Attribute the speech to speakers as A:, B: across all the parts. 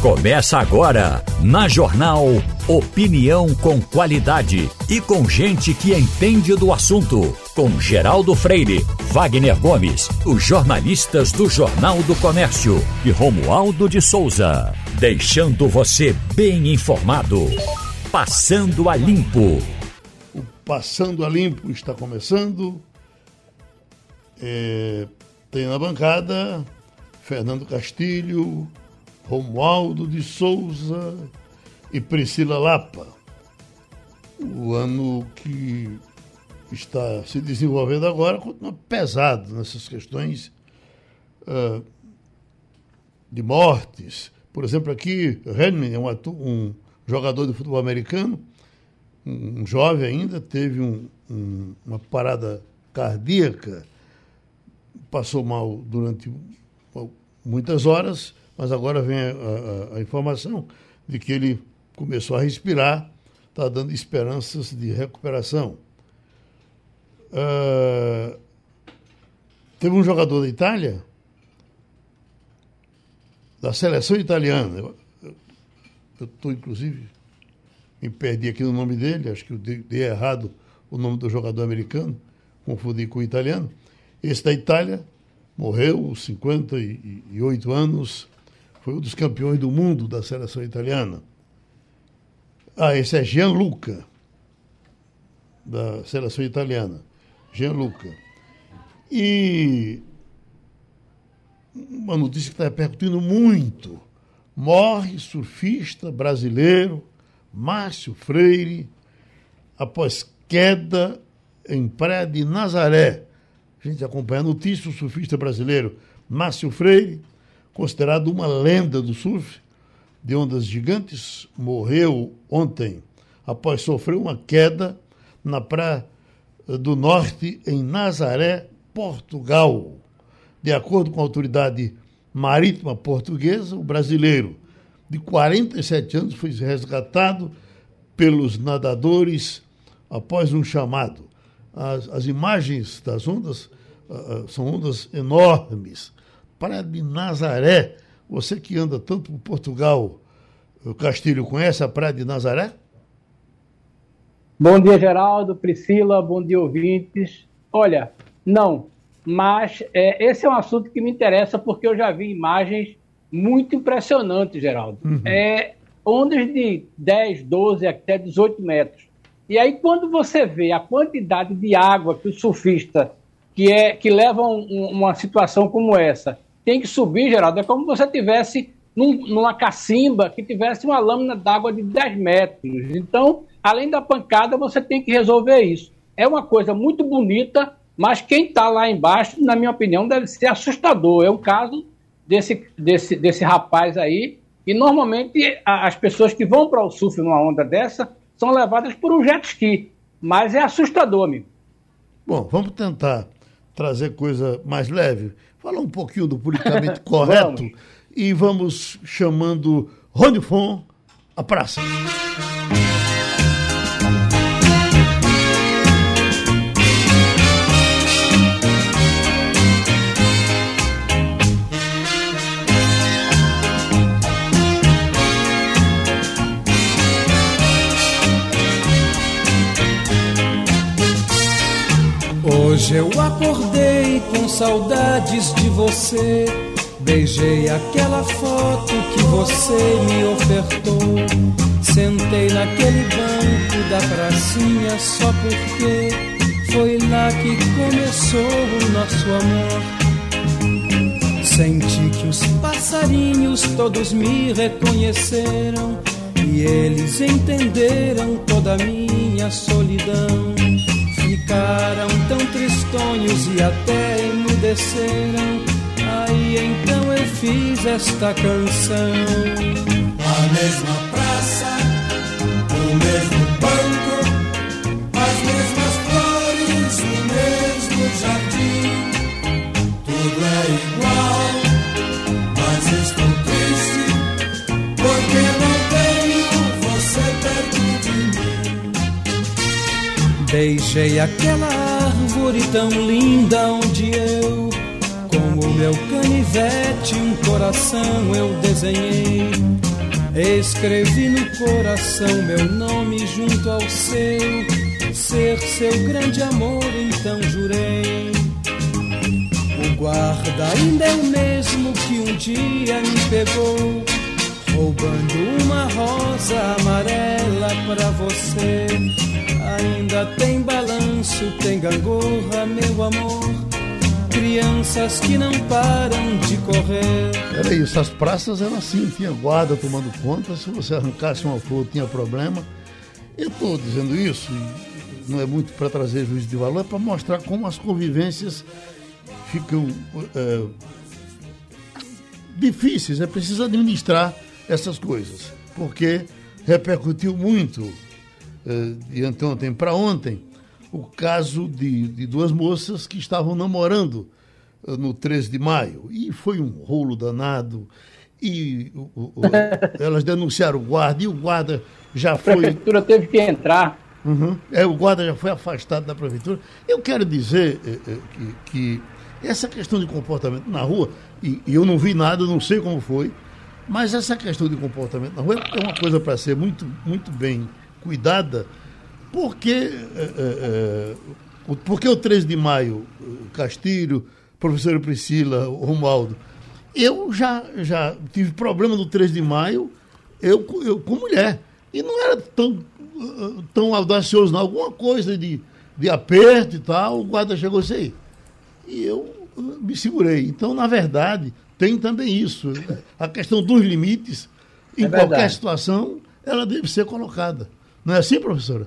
A: Começa agora, na Jornal Opinião com qualidade e com gente que entende do assunto. Com Geraldo Freire, Wagner Gomes, os jornalistas do Jornal do Comércio e Romualdo de Souza. Deixando você bem informado. Passando a Limpo.
B: O Passando a Limpo está começando. É, tem na bancada Fernando Castilho, Romualdo de Souza e Priscila Lapa. O ano que está se desenvolvendo agora continua pesado nessas questões uh, de mortes. Por exemplo, aqui, Redman é um, um, jogador de futebol americano, um, um jovem ainda, teve um, uma parada cardíaca, passou mal durante muitas horas mas agora vem a, a, a informação de que ele começou a respirar, está dando esperanças de recuperação. Uh, teve um jogador da Itália, da seleção italiana, eu estou inclusive, me perdi aqui no nome dele, acho que eu dei, errado o nome do jogador americano, confundi com o italiano. Esse da Itália morreu, 58 anos, foi um dos campeões do mundo da seleção italiana. Ah, esse é Gianluca, da seleção italiana. Gianluca. E uma notícia que está repercutindo muito. Morre surfista brasileiro Márcio Freire após queda em Praia de Nazaré. A gente acompanha a notícia, o surfista brasileiro Márcio Freire considerado uma lenda do surf de ondas gigantes, morreu ontem após sofrer uma queda na praia do norte, em Nazaré, Portugal. De acordo com a autoridade marítima portuguesa, o brasileiro de 47 anos foi resgatado pelos nadadores após um chamado. As, as imagens das ondas uh, são ondas enormes, Praia de Nazaré. Você que anda tanto por Portugal, o Castilho, conhece a Praia de Nazaré?
C: Bom dia, Geraldo, Priscila, bom dia, ouvintes. Olha, não, mas é, esse é um assunto que me interessa porque eu já vi imagens muito impressionantes, Geraldo. Uhum. É, ondas de 10, 12, até 18 metros. E aí, quando você vê a quantidade de água que o surfista, que, é, que leva um, uma situação como essa, tem que subir, Geraldo. É como se você tivesse num, numa cacimba que tivesse uma lâmina d'água de 10 metros. Então, além da pancada, você tem que resolver isso. É uma coisa muito bonita, mas quem está lá embaixo, na minha opinião, deve ser assustador. É o caso desse, desse, desse rapaz aí. E normalmente as pessoas que vão para o surf numa onda dessa são levadas por um jet ski. Mas é assustador, amigo.
B: Bom, vamos tentar trazer coisa mais leve falar um pouquinho do politicamente correto vamos. e vamos chamando Rony Fon a praça.
D: Hoje eu acordei com saudades de você. Beijei aquela foto que você me ofertou. Sentei naquele banco da pracinha só porque foi lá que começou o nosso amor. Senti que os passarinhos todos me reconheceram e eles entenderam toda a minha solidão ficaram tão tristonhos e até emudeceram. Aí então eu fiz esta canção.
E: A mesma praça, o mesmo
D: Beijei aquela árvore tão linda onde eu, com o meu canivete, um coração eu desenhei. Escrevi no coração meu nome junto ao seu, ser seu grande amor, então jurei. O guarda ainda é o mesmo que um dia me pegou, roubando uma rosa amarela para você. Ainda tem balanço, tem gangorra, meu amor crianças que não param de correr.
B: Era isso, as praças eram assim, tinha guarda tomando conta, se você arrancasse uma flor tinha problema. Eu estou dizendo isso, não é muito para trazer juízo de valor, é para mostrar como as convivências ficam é, difíceis, é preciso administrar essas coisas, porque repercutiu muito de anteontem para ontem o caso de, de duas moças que estavam namorando uh, no 13 de maio. E foi um rolo danado. E o, o, elas denunciaram o guarda e o guarda já foi.
C: A prefeitura teve que entrar.
B: Uhum. É, o guarda já foi afastado da prefeitura. Eu quero dizer eh, eh, que, que, essa questão de comportamento na rua, e, e, eu não vi nada, não sei como foi, mas essa questão de comportamento na rua é uma coisa para ser muito, muito bem cuidada porque, é, é, porque o 13 de maio, Castilho, professora Priscila, Romualdo, eu já, já tive problema no 13 de maio eu, eu com mulher. E não era tão, tão audacioso, não. Alguma coisa de, de aperto e tal, o guarda chegou assim. E eu me segurei. Então, na verdade, tem também isso. A questão dos limites, em é qualquer situação, ela deve ser colocada. Não é assim, professora?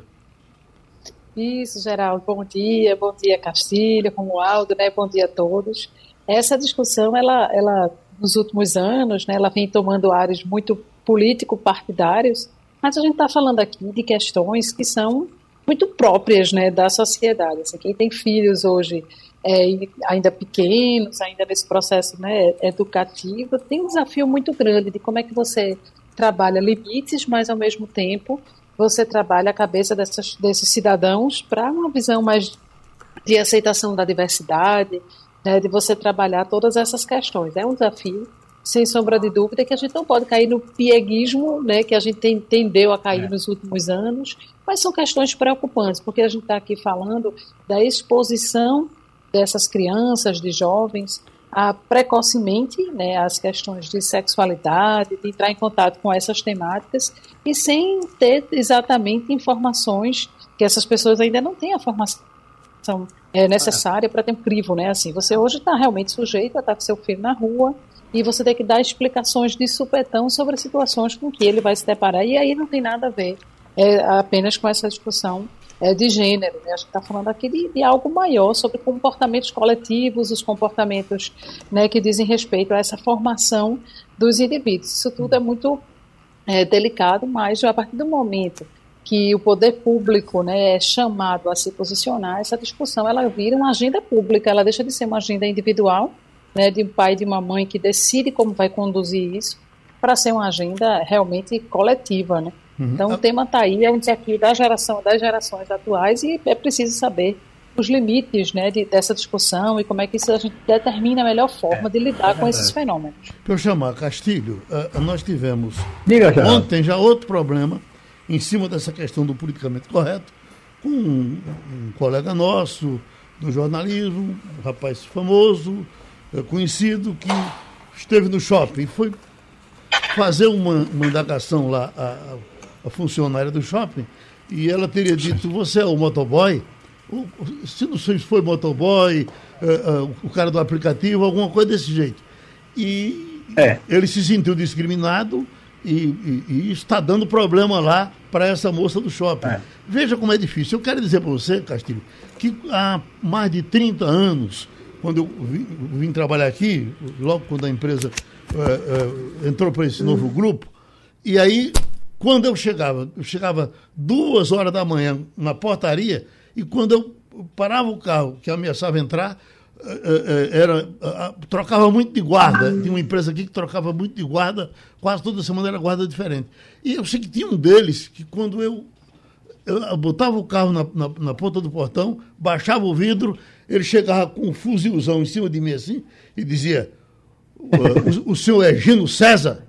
F: Isso, Geraldo. Bom dia, bom dia, Castilho, Romualdo, né? Bom dia a todos. Essa discussão, ela, ela nos últimos anos, né, ela vem tomando áreas muito político-partidários, mas a gente está falando aqui de questões que são muito próprias né, da sociedade. Assim, quem tem filhos hoje é, ainda pequenos, ainda nesse processo né, educativo, tem um desafio muito grande de como é que você trabalha limites, mas ao mesmo tempo você trabalha a cabeça dessas, desses cidadãos para uma visão mais de aceitação da diversidade, né, de você trabalhar todas essas questões. É um desafio, sem sombra de dúvida, que a gente não pode cair no pieguismo né, que a gente tendeu a cair é. nos últimos anos, mas são questões preocupantes, porque a gente está aqui falando da exposição dessas crianças, de jovens, a, precocemente né, as questões de sexualidade, de entrar em contato com essas temáticas e sem ter exatamente informações que essas pessoas ainda não têm a formação é, necessária para ter um crivo, né? Assim, você hoje está realmente sujeito a estar com seu filho na rua e você tem que dar explicações de supetão sobre situações com que ele vai se deparar e aí não tem nada a ver é, apenas com essa discussão é, de gênero. Né? A gente está falando aqui de, de, algo maior sobre comportamentos coletivos, os comportamentos né, que dizem respeito a essa formação dos indivíduos. Isso tudo é muito é, delicado, mas a partir do momento que o poder público né, é chamado a se posicionar, essa discussão ela vira uma agenda pública, ela deixa de ser uma agenda individual, né, de um pai e de uma mãe que decide como vai conduzir isso, para ser uma agenda realmente coletiva, né? Uhum. Então o tema está aí, é um desafio da geração, das gerações atuais e é preciso saber os limites né, de, dessa discussão e como é que isso a gente determina a melhor forma é, de lidar é com esses fenômenos.
B: Para eu chamar Castilho, uh, nós tivemos Diga, já. ontem já outro problema em cima dessa questão do politicamente correto com um, um colega nosso do jornalismo, um rapaz famoso, uh, conhecido, que esteve no shopping, foi fazer uma, uma indagação lá a, a funcionária do shopping, e ela teria dito, você é o motoboy? Se não sei se foi motoboy, uh, uh, o cara do aplicativo, alguma coisa desse jeito. E é. ele se sentiu discriminado e, e, e está dando problema lá para essa moça do shopping. É. Veja como é difícil. Eu quero dizer para você, Castilho, que há mais de 30 anos, quando eu vim, vim trabalhar aqui, logo quando a empresa uh, entrou para esse novo grupo, e aí quando eu chegava, eu chegava duas horas da manhã na portaria e quando eu parava o carro que ameaçava entrar, eh, eh, eh, era, trocava muito de guarda. Tinha uma empresa aqui que trocava muito de guarda, quase toda semana era guarda diferente. E eu sei que tinha um deles que quando eu, eu botava o carro na, na, na ponta do portão, baixava o vidro, ele chegava com um fuzilzão em cima de mim assim e dizia: O, o senhor é Gino César?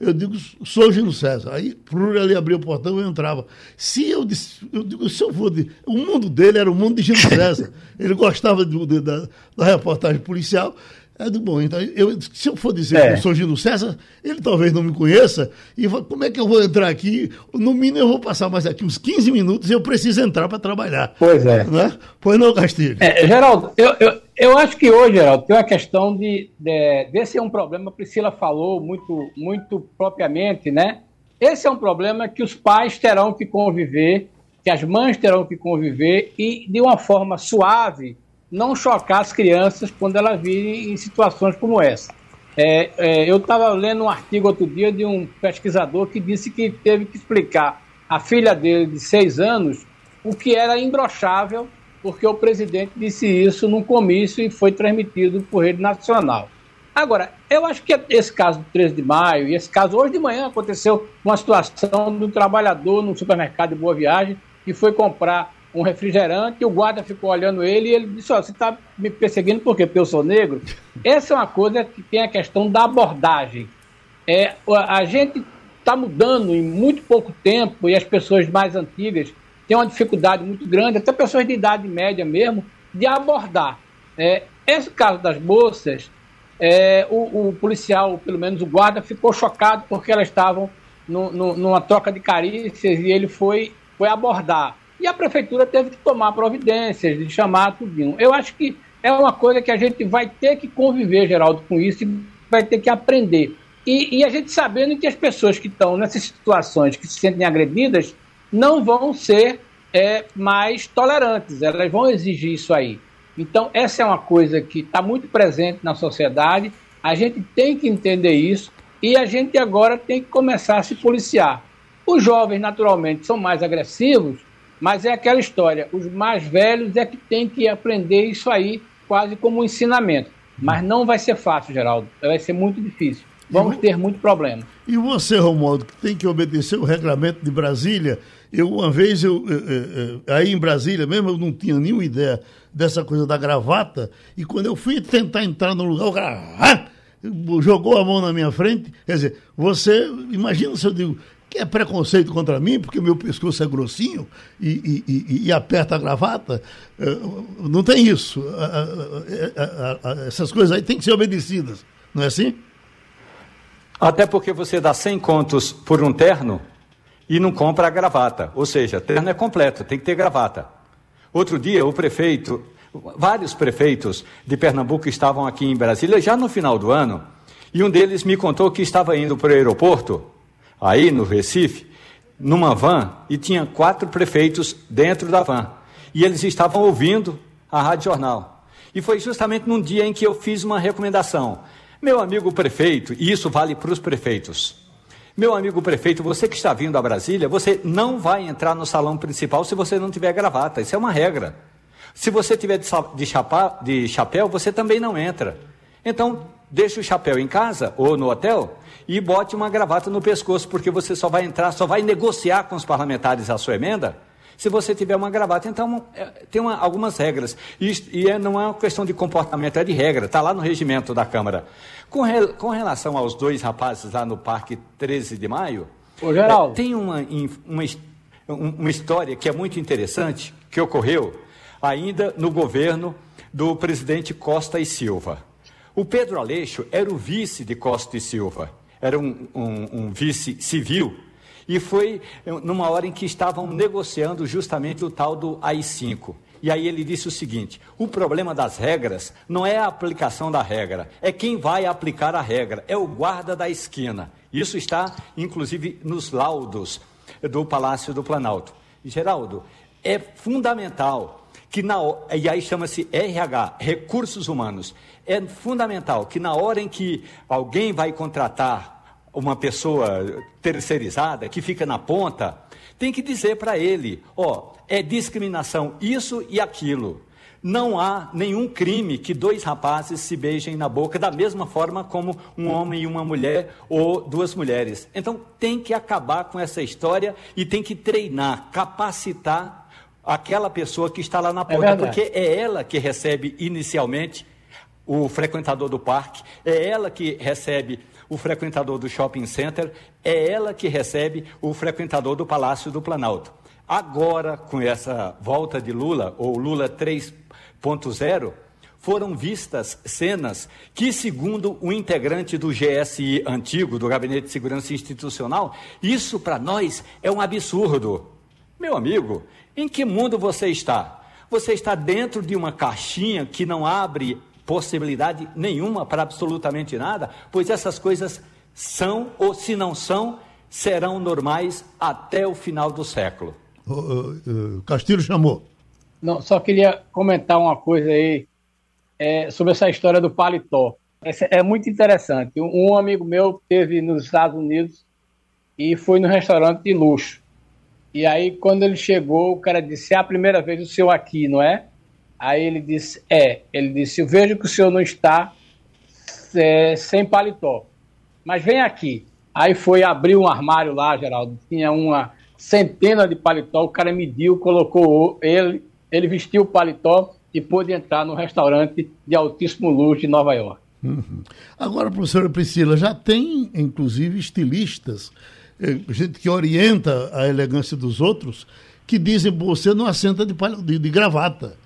B: Eu digo, sou Gino César. Aí, por ali abrir o portão, eu entrava. Se eu disse, eu digo, se eu for. De, o mundo dele era o mundo de Gino César. Ele gostava do, de, da, da reportagem policial. É do bom. Então, eu, se eu for dizer é. que eu sou Gino César, ele talvez não me conheça. E como é que eu vou entrar aqui? No mínimo, eu vou passar mais aqui uns 15 minutos e eu preciso entrar para trabalhar.
C: Pois é.
B: Né? Pois não, Castilho.
C: É, Geraldo, eu, eu, eu acho que hoje, Geraldo, tem uma questão de, de. Desse é um problema, a Priscila falou muito, muito propriamente, né? Esse é um problema que os pais terão que conviver, que as mães terão que conviver e de uma forma suave não chocar as crianças quando elas virem em situações como essa. É, é, eu estava lendo um artigo outro dia de um pesquisador que disse que teve que explicar à filha dele de seis anos o que era imbrochável, porque o presidente disse isso num comício e foi transmitido por rede nacional. Agora, eu acho que esse caso do 13 de maio, e esse caso hoje de manhã aconteceu uma situação de um trabalhador no supermercado de Boa Viagem que foi comprar um refrigerante, o guarda ficou olhando ele e ele disse: Ó, você está me perseguindo por quê? Porque eu sou negro? Essa é uma coisa que tem a questão da abordagem. É, a gente está mudando em muito pouco tempo e as pessoas mais antigas têm uma dificuldade muito grande, até pessoas de idade média mesmo, de abordar. É, esse caso das moças, é, o, o, policial, pelo menos o guarda, ficou chocado porque elas estavam no, no, numa troca de carícias e ele foi, foi abordar. E a prefeitura teve que tomar providências, de chamar tudinho. Eu acho que é uma coisa que a gente vai ter que conviver, Geraldo, com isso e vai ter que aprender. E, e a gente sabendo que as pessoas que estão nessas situações, que se sentem agredidas, não vão ser é, mais tolerantes, elas vão exigir isso aí. Então, essa é uma coisa que está muito presente na sociedade, a gente tem que entender isso e a gente agora tem que começar a se policiar. Os jovens, naturalmente, são mais agressivos, mas é aquela história, os mais velhos é que tem que aprender isso aí quase como um ensinamento. Mas não vai ser fácil, Geraldo. Vai ser muito difícil. Vamos ter muito problema.
B: E você, Romualdo, que tem que obedecer o regulamento de Brasília. Eu, uma vez, eu, aí em Brasília mesmo, eu não tinha nenhuma ideia dessa coisa da gravata. E quando eu fui tentar entrar no lugar, o cara ah, jogou a mão na minha frente. Quer dizer, você, imagina se eu digo, que é preconceito contra mim, porque meu pescoço é grossinho e, e, e aperta a gravata. Eh, não tem isso. Essas coisas aí têm que ser obedecidas, não é assim?
G: Até porque você dá 100 contos por um terno e não compra a gravata. Ou seja, terno é completo, tem que ter gravata. Outro dia, o prefeito, vários prefeitos de Pernambuco estavam aqui em Brasília já no final do ano, e um deles me contou que estava indo para o aeroporto aí no Recife, numa van, e tinha quatro prefeitos dentro da van. E eles estavam ouvindo a Rádio Jornal. E foi justamente num dia em que eu fiz uma recomendação. Meu amigo prefeito, e isso vale para os prefeitos. Meu amigo prefeito, você que está vindo a Brasília, você não vai entrar no salão principal se você não tiver gravata. Isso é uma regra. Se você tiver de, chapa, de chapéu, você também não entra. Então, deixe o chapéu em casa ou no hotel e bote uma gravata no pescoço, porque você só vai entrar, só vai negociar com os parlamentares a sua emenda se você tiver uma gravata. Então, é, tem uma, algumas regras. E, e é, não é uma questão de comportamento, é de regra. Está lá no regimento da Câmara. Com, re, com, relação aos dois rapazes lá no Parque 13 de Maio,
C: Ô, Geraldo.
G: É, tem uma, uma, uma história que é muito interessante, que ocorreu ainda no governo do presidente Costa e Silva. O Pedro Aleixo era o vice de Costa e Silva era um, um, um vice civil, e foi numa hora em que estavam negociando justamente o tal do AI-5. E aí ele disse o seguinte: o problema das regras não é a aplicação da regra, é quem vai aplicar a regra, é o guarda da esquina. Isso está, inclusive, nos laudos do Palácio do Planalto. Geraldo, é fundamental que na e aí chama-se RH, recursos humanos. É fundamental que na hora em que alguém vai contratar uma pessoa terceirizada que fica na ponta, tem que dizer para ele, ó, é discriminação isso e aquilo. Não há nenhum crime que dois rapazes se beijem na boca da mesma forma como um homem e uma mulher ou duas mulheres. Então tem que acabar com essa história e tem que treinar, capacitar aquela pessoa que está lá na é porta, é porque é ela que recebe inicialmente o frequentador do parque, é ela que recebe o frequentador do shopping center, é ela que recebe o frequentador do Palácio do Planalto. Agora, com essa volta de Lula, ou Lula 3.0, foram vistas cenas que, segundo o integrante do GSI antigo, do Gabinete de Segurança Institucional, isso para nós é um absurdo. Meu amigo, em que mundo você está? Você está dentro de uma caixinha que não abre possibilidade nenhuma para absolutamente nada, pois essas coisas são, ou se não são, serão normais até o final do século.
B: Uh, Castilho chamou.
C: Não, só queria comentar uma coisa aí é, sobre essa história do paletó. Essa é muito interessante. Um, amigo meu teve nos Estados Unidos e foi no restaurante de luxo. E aí, quando ele chegou, o cara disse: É a primeira vez o senhor aqui, não é? Aí ele disse: É. Ele disse: Eu vejo que o senhor não está é, sem paletó. Mas vem aqui. Aí foi abrir um armário lá, Geraldo. Tinha uma centena de paletó. O cara mediu, colocou ele, ele vestiu o paletó e pôde entrar no restaurante de altíssimo luxo de Nova York.
B: Uhum. Agora, professora Priscila, já tem, inclusive, estilistas, eh, gente que orienta a elegância dos outros, que dizem você não assenta de, de, de gravata.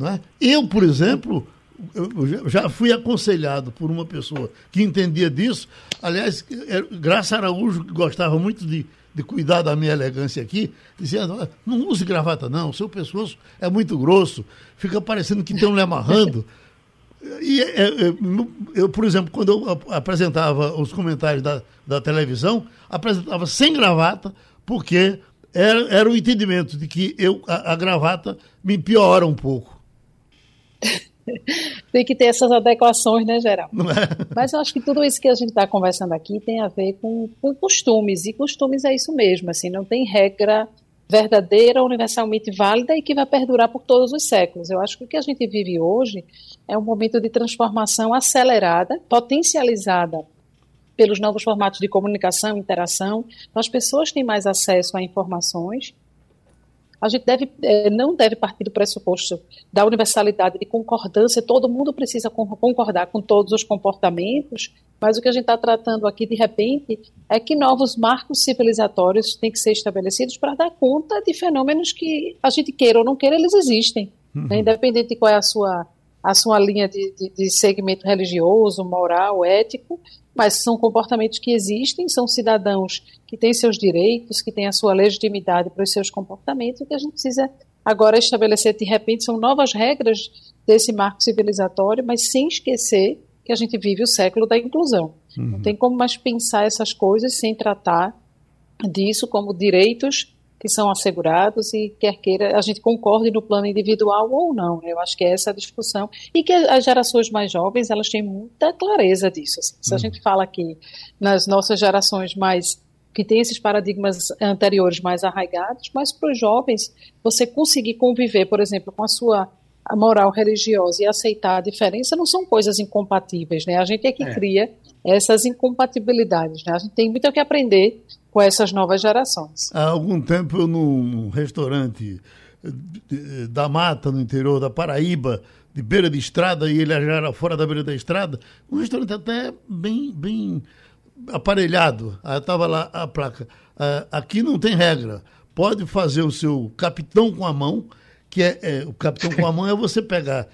B: Não é? Eu, por exemplo, eu já fui aconselhado por uma pessoa que entendia disso. Aliás, é, Graça Araújo, que gostava muito de, de cuidar da minha elegância aqui, dizia, não use gravata não, o seu pescoço é muito grosso, fica parecendo que estão lhe amarrando. E é, é, eu, por exemplo, quando eu apresentava os comentários da, da televisão, apresentava sem gravata, porque era, era o entendimento de que eu, a, a gravata me piora um pouco.
F: tem que ter essas adequações, né, Geraldo? É? Mas eu acho que tudo isso que a gente está conversando aqui tem a ver com, com costumes, e costumes é isso mesmo, assim, não tem regra verdadeira, universalmente válida e que vai perdurar por todos os séculos. Eu acho que o que a gente vive hoje é um momento de transformação acelerada, potencializada pelos novos formatos de comunicação, interação. Então, as pessoas têm mais acesso a informações a gente deve, é, não deve partir do pressuposto da universalidade, de concordância, todo mundo precisa concordar com todos os comportamentos, mas o que a gente está tratando aqui, de repente, é que novos marcos civilizatórios têm que ser estabelecidos para dar conta de fenômenos que a gente queira ou não queira, eles existem. Uhum. Né? Independente de qual é a sua, a sua linha de, de, de segmento religioso, moral, ético, mas são comportamentos que existem, são cidadãos que têm seus direitos, que têm a sua legitimidade para os seus comportamentos, e que a gente precisa agora estabelecer, de repente, são novas regras desse marco civilizatório, mas sem esquecer que a gente vive o século da inclusão. Uhum. Não tem como mais pensar essas coisas sem tratar disso como direitos que são assegurados e quer queira a gente concorde no plano individual ou não. Eu acho que é essa a discussão e que as gerações mais jovens elas têm muita clareza disso. Assim. Se a uhum. gente fala aqui nas nossas gerações mais que tem esses paradigmas anteriores mais arraigados, mas para os jovens você conseguir conviver, por exemplo, com a sua moral religiosa e aceitar a diferença não são coisas incompatíveis, né? A gente é que é. cria essas incompatibilidades, né? A gente tem muito o que aprender com essas novas gerações.
B: Há algum tempo eu num restaurante da mata no interior da Paraíba, de beira de estrada, e ele já era fora da beira da estrada, um restaurante até bem, bem aparelhado. Estava lá a placa. Aqui não tem regra. Pode fazer o seu capitão com a mão, que é, é o capitão com a mão é você pegar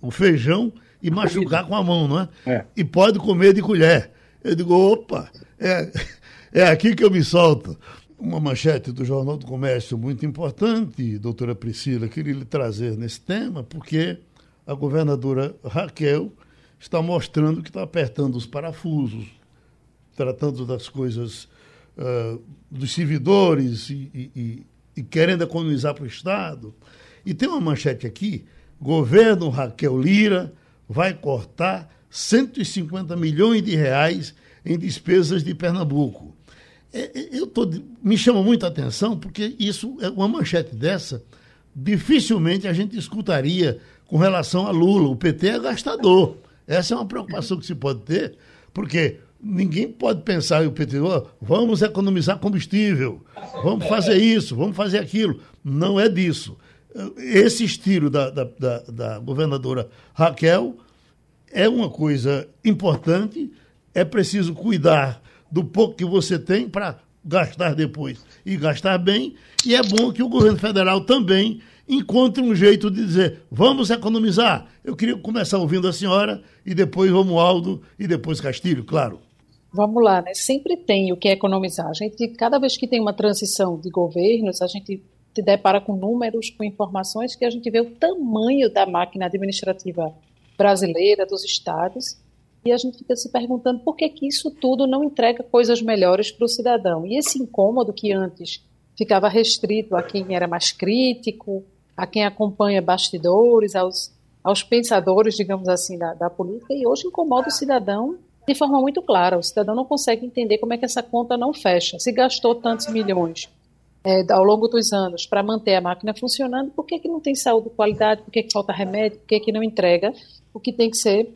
B: o feijão e machucar com a mão, não é? é? E pode comer de colher. Eu digo, opa, é, é aqui que eu me solto. Uma manchete do Jornal do Comércio muito importante, doutora Priscila, queria lhe trazer nesse tema, porque a governadora Raquel está mostrando que está apertando os parafusos, tratando das coisas uh, dos servidores e, e, e querendo economizar para o Estado. E tem uma manchete aqui: governo Raquel Lira vai cortar 150 milhões de reais em despesas de Pernambuco. É, é, eu tô, me chama muita atenção porque isso, é uma manchete dessa, dificilmente a gente escutaria com relação a Lula. O PT é gastador. Essa é uma preocupação que se pode ter, porque ninguém pode pensar, o PT, oh, vamos economizar combustível, vamos fazer isso, vamos fazer aquilo. Não é disso. Esse estilo da, da, da, da governadora Raquel é uma coisa importante é preciso cuidar do pouco que você tem para gastar depois e gastar bem. E é bom que o governo federal também encontre um jeito de dizer vamos economizar. Eu queria começar ouvindo a senhora e depois Romualdo e depois Castilho, claro.
F: Vamos lá, né? Sempre tem o que economizar. A gente, cada vez que tem uma transição de governos, a gente se depara com números, com informações que a gente vê o tamanho da máquina administrativa brasileira, dos estados, e a gente fica se perguntando por que, que isso tudo não entrega coisas melhores para o cidadão. E esse incômodo que antes ficava restrito a quem era mais crítico, a quem acompanha bastidores, aos, aos pensadores, digamos assim, da, da política, e hoje incomoda o cidadão de forma muito clara. O cidadão não consegue entender como é que essa conta não fecha. Se gastou tantos milhões é, ao longo dos anos para manter a máquina funcionando, por que, que não tem saúde de qualidade? Por que, que falta remédio? Por que, que não entrega o que tem que ser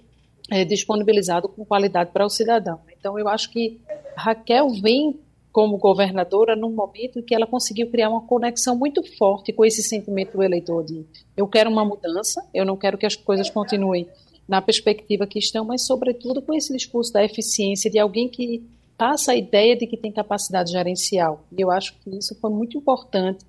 F: é, disponibilizado com qualidade para o cidadão? Então, eu acho que Raquel vem como governadora num momento em que ela conseguiu criar uma conexão muito forte com esse sentimento do eleitor de eu quero uma mudança, eu não quero que as coisas continuem na perspectiva que estão, mas sobretudo com esse discurso da eficiência de alguém que passa a ideia de que tem capacidade gerencial. E eu acho que isso foi muito importante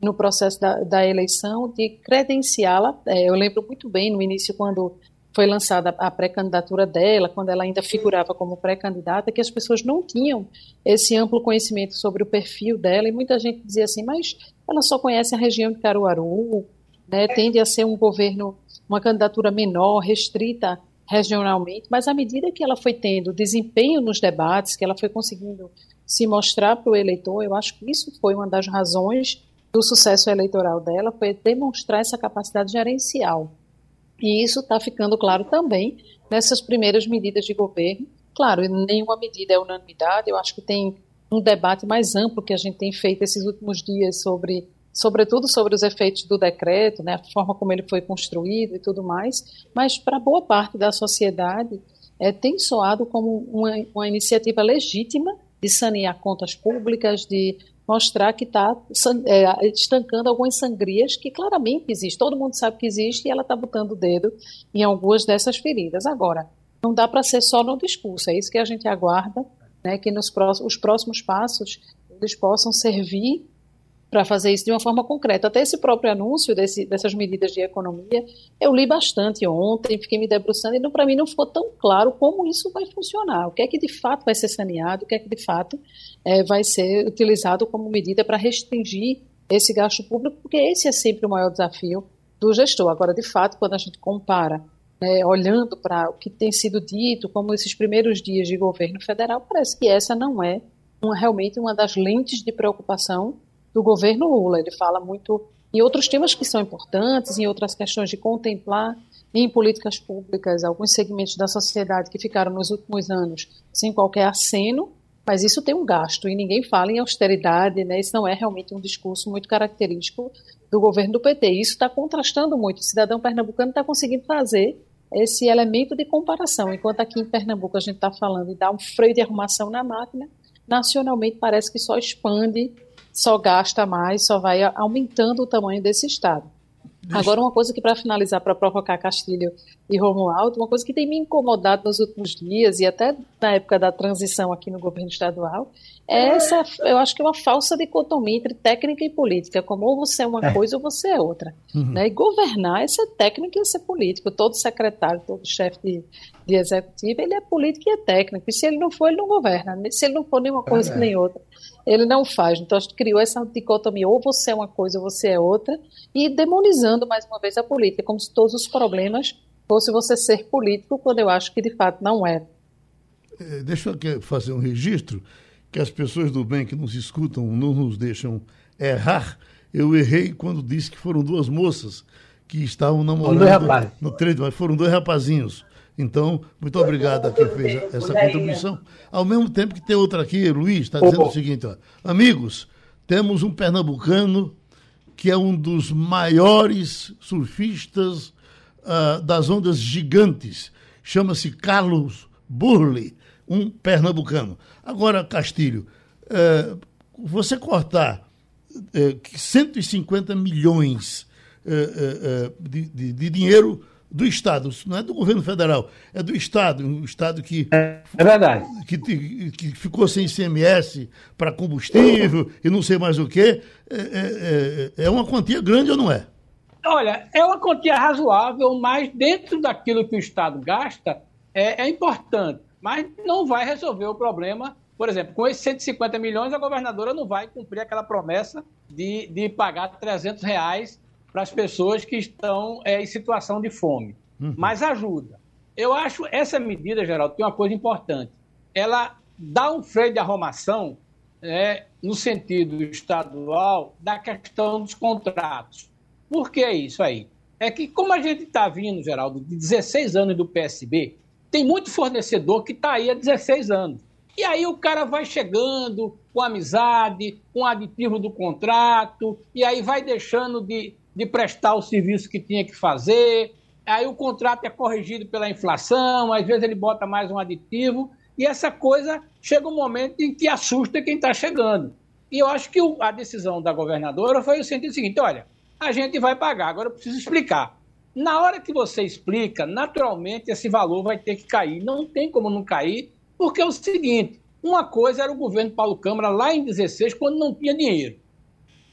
F: no processo da, da eleição, de credenciá-la. É, eu lembro muito bem no início, quando foi lançada a pré-candidatura dela, quando ela ainda figurava como pré-candidata, que as pessoas não tinham esse amplo conhecimento sobre o perfil dela, e muita gente dizia assim, mas ela só conhece a região de Caruaru, né, tende a ser um governo, uma candidatura menor, restrita regionalmente, mas à medida que ela foi tendo desempenho nos debates, que ela foi conseguindo se mostrar para o eleitor, eu acho que isso foi uma das razões do sucesso eleitoral dela, foi demonstrar essa capacidade gerencial. E isso está ficando claro também nessas primeiras medidas de governo. Claro, nenhuma medida é unanimidade, eu acho que tem um debate mais amplo que a gente tem feito esses últimos dias sobre sobretudo sobre os efeitos do decreto, né, a forma como ele foi construído e tudo mais, mas para boa parte da sociedade é, tem soado como uma, uma iniciativa legítima de sanear contas públicas, de mostrar que está é, estancando algumas sangrias que claramente existem. Todo mundo sabe que existe e ela está botando o dedo em algumas dessas feridas. Agora, não dá para ser só no discurso, é isso que a gente aguarda, né, que nos próximos, os próximos passos eles possam servir para fazer isso de uma forma concreta. Até esse próprio anúncio desse, dessas medidas de economia, eu li bastante ontem, fiquei me debruçando, e para mim não ficou tão claro como isso vai funcionar, o que é que de fato vai ser saneado, o que é que de fato é, vai ser utilizado como medida para restringir esse gasto público, porque esse é sempre o maior desafio do gestor. Agora, de fato, quando a gente compara, né, olhando para o que tem sido dito, como esses primeiros dias de governo federal, parece que essa não é uma, realmente uma das lentes de preocupação do governo Lula. Ele fala muito em outros temas que são importantes, em outras questões de contemplar em políticas públicas alguns segmentos da sociedade que ficaram nos últimos anos sem qualquer aceno, mas isso tem um gasto e ninguém fala em austeridade, né? Isso não é realmente um discurso muito característico do governo do PT. Isso está contrastando muito. O cidadão pernambucano está conseguindo fazer esse elemento de comparação, enquanto aqui em Pernambuco a gente está falando de dar um freio de arrumação na máquina, nacionalmente parece que só expande só gasta mais, só vai aumentando o tamanho desse Estado. Agora, uma coisa que, para finalizar, para provocar Castilho e Romualdo, uma coisa que tem me incomodado nos últimos dias, e até na época da transição aqui no governo estadual, é essa, eu acho que é uma falsa dicotomia entre técnica e política, como ou você é uma é. coisa ou você é outra. Uhum. Né? E governar é ser técnico e ser político. Todo secretário, todo chefe de, de executivo, ele é político e é técnico. E se ele não for, ele não governa. Se ele não for nenhuma coisa é. nem outra ele não faz. Então, a gente criou essa dicotomia, ou você é uma coisa ou você é outra, e demonizando mais uma vez a política, como se todos os problemas fosse você ser político, quando eu acho que de fato não é.
B: é deixa eu fazer um registro, que as pessoas do bem que nos escutam não nos deixam errar. Eu errei quando disse que foram duas moças que estavam namorando no treino, mas foram dois rapazinhos. Então, muito obrigado a quem fez essa contribuição. Ao mesmo tempo que tem outra aqui, Luiz, está dizendo o seguinte: ó, amigos, temos um pernambucano que é um dos maiores surfistas uh, das ondas gigantes. Chama-se Carlos Burley, um pernambucano. Agora, Castilho, uh, você cortar uh, 150 milhões uh, de, de, de dinheiro do Estado, não é do governo federal, é do Estado, um Estado que,
C: é, é verdade.
B: Que, que, ficou sem ICMS para combustível e não sei mais o quê, é, é, é, é uma quantia grande ou não é?
C: Olha, é uma quantia razoável, mas dentro daquilo que o Estado gasta, é, é importante, mas não vai resolver o problema. Por exemplo, com esses 150 milhões, a governadora não vai cumprir aquela promessa de, de pagar 300 reais para as pessoas que estão é, em situação de fome. Uhum. Mas ajuda. Eu acho essa medida, Geraldo, tem uma coisa importante. Ela dá um freio de arrumação é, no sentido estadual da questão dos contratos. Por que isso aí? É que, como a gente está vindo, Geraldo, de 16 anos do PSB, tem muito fornecedor que está aí há 16 anos. E aí o cara vai chegando com amizade, com aditivo do contrato, e aí vai deixando de, de prestar o serviço que tinha que fazer. Aí o contrato é corrigido pela inflação, às vezes ele bota mais um aditivo, e essa coisa chega um momento em que assusta quem está chegando. E eu acho que a decisão da governadora foi o sentido seguinte: olha, a gente vai pagar, agora eu preciso explicar. Na hora que você explica, naturalmente esse valor vai ter que cair. Não tem como não cair, porque é o seguinte: uma coisa era o governo Paulo Câmara lá em 16, quando não tinha dinheiro.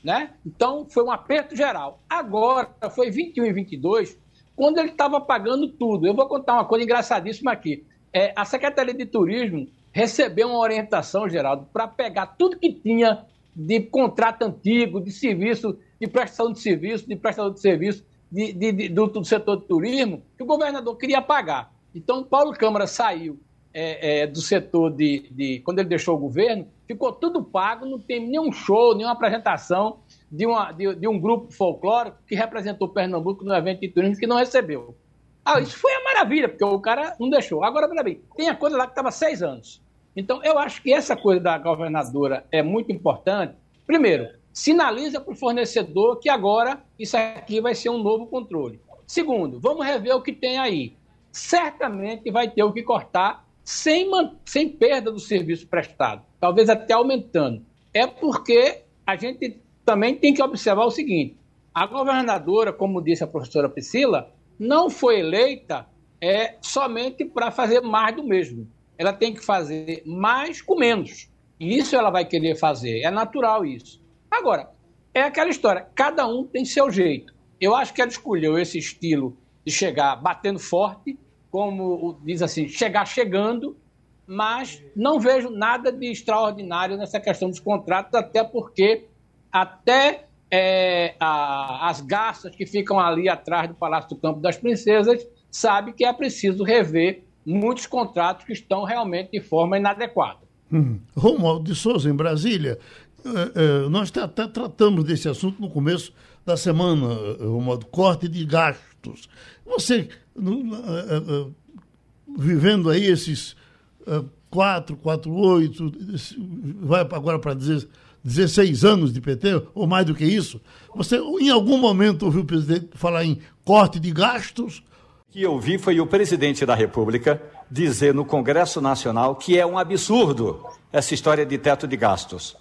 C: Né? Então foi um aperto geral. Agora foi 21 e 22, quando ele estava pagando tudo. Eu vou contar uma coisa engraçadíssima aqui. É, a Secretaria de Turismo recebeu uma orientação, Geraldo, para pegar tudo que tinha de contrato antigo, de serviço, de prestação de serviço, de prestador de serviço de, de, de, do, do, setor de turismo, que o governador queria pagar. Então, Paulo Câmara saiu é, é, do setor de. Quando ele deixou o governo, ficou tudo pago, não tem nenhum show, nenhuma apresentação de, uma, de um grupo folclórico que representou Pernambuco no evento de turismo que não recebeu. Ah, isso foi a maravilha, porque o cara não deixou. Agora, para bem, tem a coisa lá que estava seis anos. Então, eu acho que essa coisa da governadora é muito importante. Primeiro, sinaliza para o fornecedor que agora isso aqui vai ser um novo controle. Segundo, vamos rever o que tem aí. Certamente vai ter o que cortar sem, sem perda do serviço prestado, talvez até aumentando. É porque a gente também tem que observar o seguinte: a governadora, como disse a professora Priscila, não foi eleita é, somente para fazer mais do mesmo. Ela tem que fazer mais com menos. E isso ela vai querer fazer. É natural isso. Agora, é aquela história: cada um tem seu jeito. Eu acho que ela escolheu esse estilo de chegar batendo forte como diz assim, chegar chegando, mas não vejo nada de extraordinário nessa questão dos contratos, até porque até é, a, as garças que ficam ali atrás do Palácio do Campo das Princesas sabe que é preciso rever muitos contratos que estão realmente de forma inadequada.
B: Hum. Romualdo de Souza, em Brasília, é, é, nós até tratamos desse assunto no começo da semana, Romualdo, corte de gastos. Você no, uh, uh, vivendo aí esses uh, 4, 4, 8, vai agora para 16 anos de PT, ou mais do que isso, você em algum momento ouviu o presidente falar em corte de gastos?
G: O que eu vi foi o presidente da República dizer no Congresso Nacional que é um absurdo essa história de teto de gastos.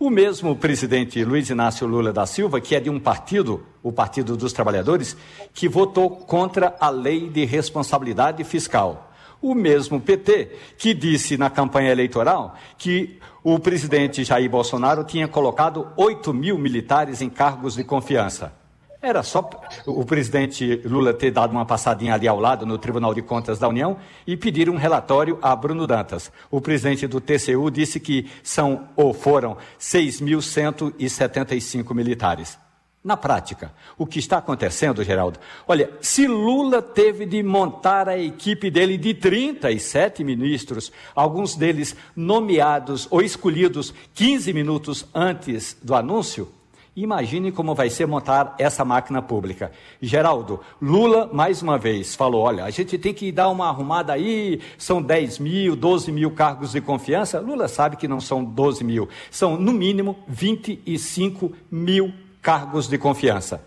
G: O mesmo presidente Luiz Inácio Lula da Silva, que é de um partido, o Partido dos Trabalhadores, que votou contra a lei de responsabilidade fiscal. O mesmo PT, que disse na campanha eleitoral que o presidente Jair Bolsonaro tinha colocado 8 mil militares em cargos de confiança. Era só o presidente Lula ter dado uma passadinha ali ao lado no Tribunal de Contas da União e pedir um relatório a Bruno Dantas. O presidente do TCU disse que são ou foram 6.175 militares. Na prática, o que está acontecendo, Geraldo? Olha, se Lula teve de montar a equipe dele de 37 ministros, alguns deles nomeados ou escolhidos 15 minutos antes do anúncio, Imagine como vai ser montar essa máquina pública. Geraldo, Lula, mais uma vez, falou: olha, a gente tem que dar uma arrumada aí, são 10 mil, 12 mil cargos de confiança. Lula sabe que não são 12 mil, são no mínimo 25 mil cargos de confiança.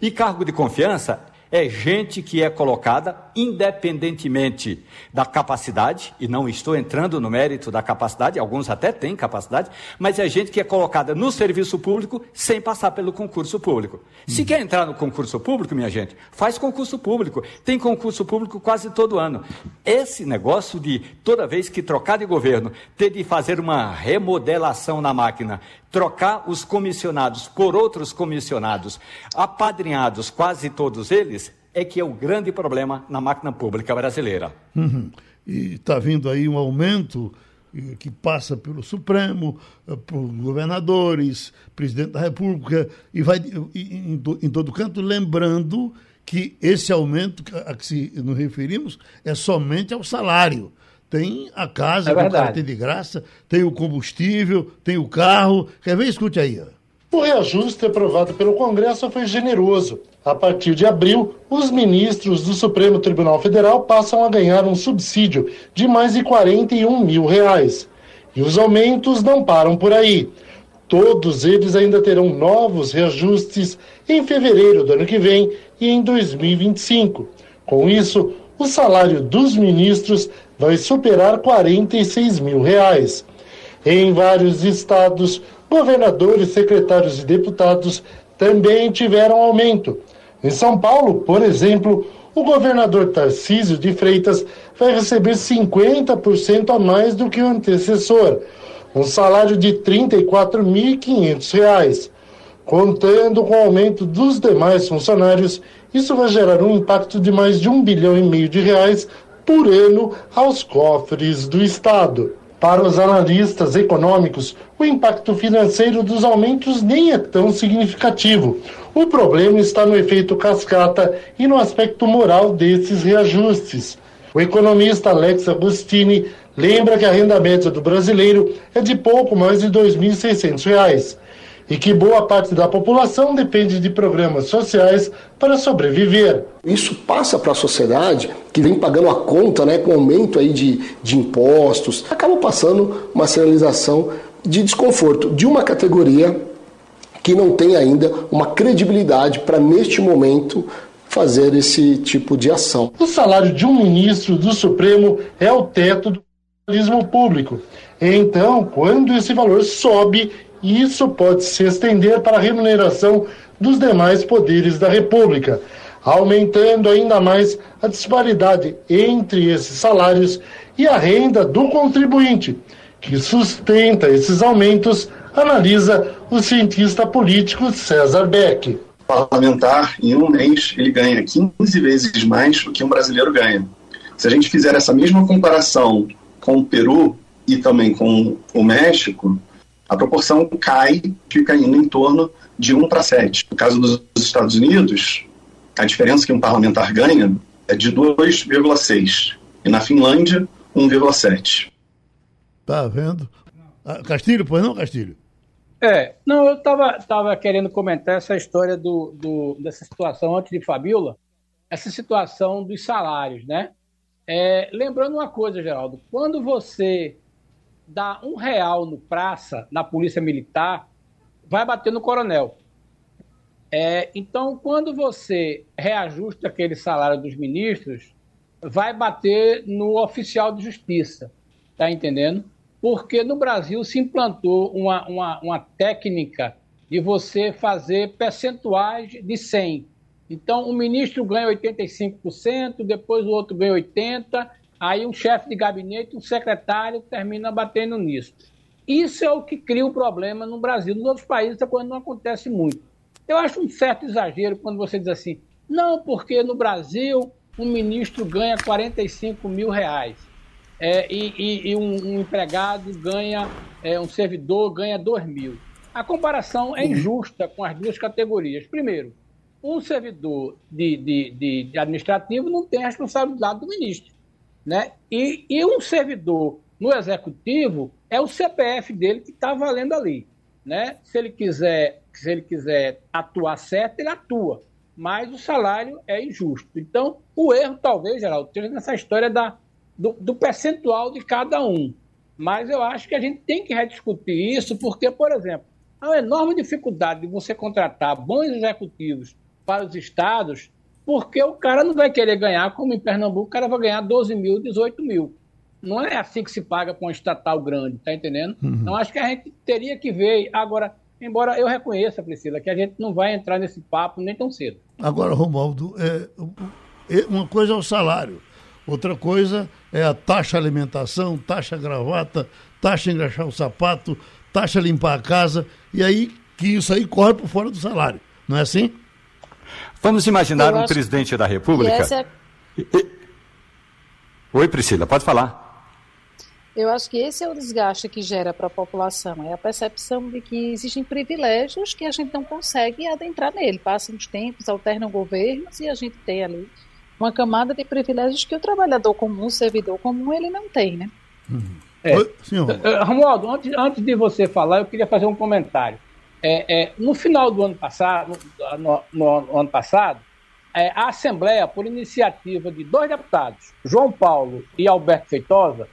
G: E cargo de confiança é gente que é colocada independentemente da capacidade, e não estou entrando no mérito da capacidade, alguns até têm capacidade, mas é gente que é colocada no serviço público sem passar pelo concurso público. Se quer entrar no concurso público, minha gente, faz concurso público. Tem concurso público quase todo ano. Esse negócio de toda vez que trocar de governo, ter de fazer uma remodelação na máquina, trocar os comissionados por outros comissionados, apadrinhados, quase todos eles, é que é o grande problema na máquina pública brasileira.
B: Uhum. E está vindo aí um aumento eh, que passa pelo Supremo, eh, por governadores, presidente da República, e vai em, em todo canto, lembrando que esse aumento a que se nos referimos é somente ao salário. Tem a casa
C: É
B: que o cara
C: verdade.
B: tem de graça, tem o combustível, tem o carro. Quer ver? Escute aí. ó.
H: O reajuste aprovado pelo Congresso foi generoso. A partir de abril, os ministros do Supremo Tribunal Federal passam a ganhar um subsídio de mais de 41 mil reais. E os aumentos não param por aí. Todos eles ainda terão novos reajustes em fevereiro do ano que vem e em 2025. Com isso, o salário dos ministros vai superar 46 mil reais. Em vários estados, governadores, secretários e deputados também tiveram aumento. Em São Paulo, por exemplo, o governador Tarcísio de Freitas vai receber 50% a mais do que o antecessor, um salário de 34.500 reais. Contando com o aumento dos demais funcionários, isso vai gerar um impacto de mais de um bilhão e meio de reais por ano aos cofres do Estado. Para os analistas econômicos, o impacto financeiro dos aumentos nem é tão significativo. O problema está no efeito cascata e no aspecto moral desses reajustes. O economista Alex Agostini lembra que a renda média do brasileiro é de pouco mais de R$ 2.600 e que boa parte da população depende de programas sociais para sobreviver.
I: Isso passa para a sociedade que vem pagando a conta né, com aumento aí de, de impostos, acaba passando uma sinalização de desconforto de uma categoria que não tem ainda uma credibilidade para, neste momento, fazer esse tipo de ação.
H: O salário de um ministro do Supremo é o teto do funcionalismo público. Então, quando esse valor sobe, isso pode se estender para a remuneração dos demais poderes da República, aumentando ainda mais a disparidade entre esses salários e a renda do contribuinte, que sustenta esses aumentos, analisa o cientista político César Beck.
J: parlamentar, em um mês, ele ganha 15 vezes mais do que um brasileiro ganha. Se a gente fizer essa mesma comparação com o Peru e também com o México, a proporção cai, fica indo em torno de 1 para 7. No caso dos Estados Unidos, a diferença que um parlamentar ganha é de 2,6. E na Finlândia, 1,7.
B: Tá vendo? Ah, Castilho, pois não, Castilho?
C: É, não, eu estava tava querendo comentar essa história do, do, dessa situação antes de Fabiola, essa situação dos salários, né? É, lembrando uma coisa, Geraldo, quando você dá um real no praça, na polícia militar, vai bater no coronel. É, então, quando você reajusta aquele salário dos ministros, vai bater no oficial de justiça, tá entendendo? Porque no Brasil se implantou uma, uma, uma técnica de você fazer percentuais de 100. Então, um ministro ganha 85%, depois o outro ganha 80%, aí um chefe de gabinete, um secretário termina batendo nisso. Isso é o que cria o problema no Brasil. Nos outros países a coisa não acontece muito. Eu acho um certo exagero quando você diz assim, não, porque no Brasil um ministro ganha 45 mil reais é, e, e- e um, um empregado ganha, é, um servidor ganha 2 mil. A comparação é injusta com as duas categorias. Primeiro, um servidor de, de- de- de administrativo não tem a responsabilidade do ministro. Né? E, e um servidor no executivo é o CPF dele que está valendo ali. Né? Se ele quiser, se ele quiser atuar certo, ele atua. Mas o salário é injusto. Então, o erro, talvez, Geraldo, esteja nessa história da, do, do percentual de cada um. Mas eu acho que a gente tem que rediscutir isso, porque, por exemplo, há uma enorme dificuldade de você contratar bons executivos para os estados porque o cara não vai querer ganhar, como em Pernambuco, o cara vai ganhar 12 mil, 18 mil. Não é assim que se paga com uma estatal grande, tá entendendo? Uhum. Então acho que a gente teria que ver. Agora, embora eu reconheça, Priscila, que a gente não vai entrar nesse papo nem tão cedo.
B: Agora, Romualdo, é, uma coisa é o salário, outra coisa é a taxa alimentação, taxa gravata, taxa engraxar o sapato, taxa limpar a casa, e aí que isso aí corre por fora do salário, não é assim?
G: Vamos imaginar um presidente da República. É... Oi, Priscila, pode falar.
F: Eu acho que esse é o desgaste que gera para a população, é a percepção de que existem privilégios que a gente não consegue adentrar nele. Passam os tempos, alternam governos e a gente tem ali uma camada de privilégios que o trabalhador comum, o servidor comum, ele não tem, né?
C: Uhum. É. Uh, Romualdo, antes, antes de você falar, eu queria fazer um comentário. É, é, no final do ano passado, no, no, no ano passado, é, a Assembleia, por iniciativa de dois deputados, João Paulo e Alberto Feitosa,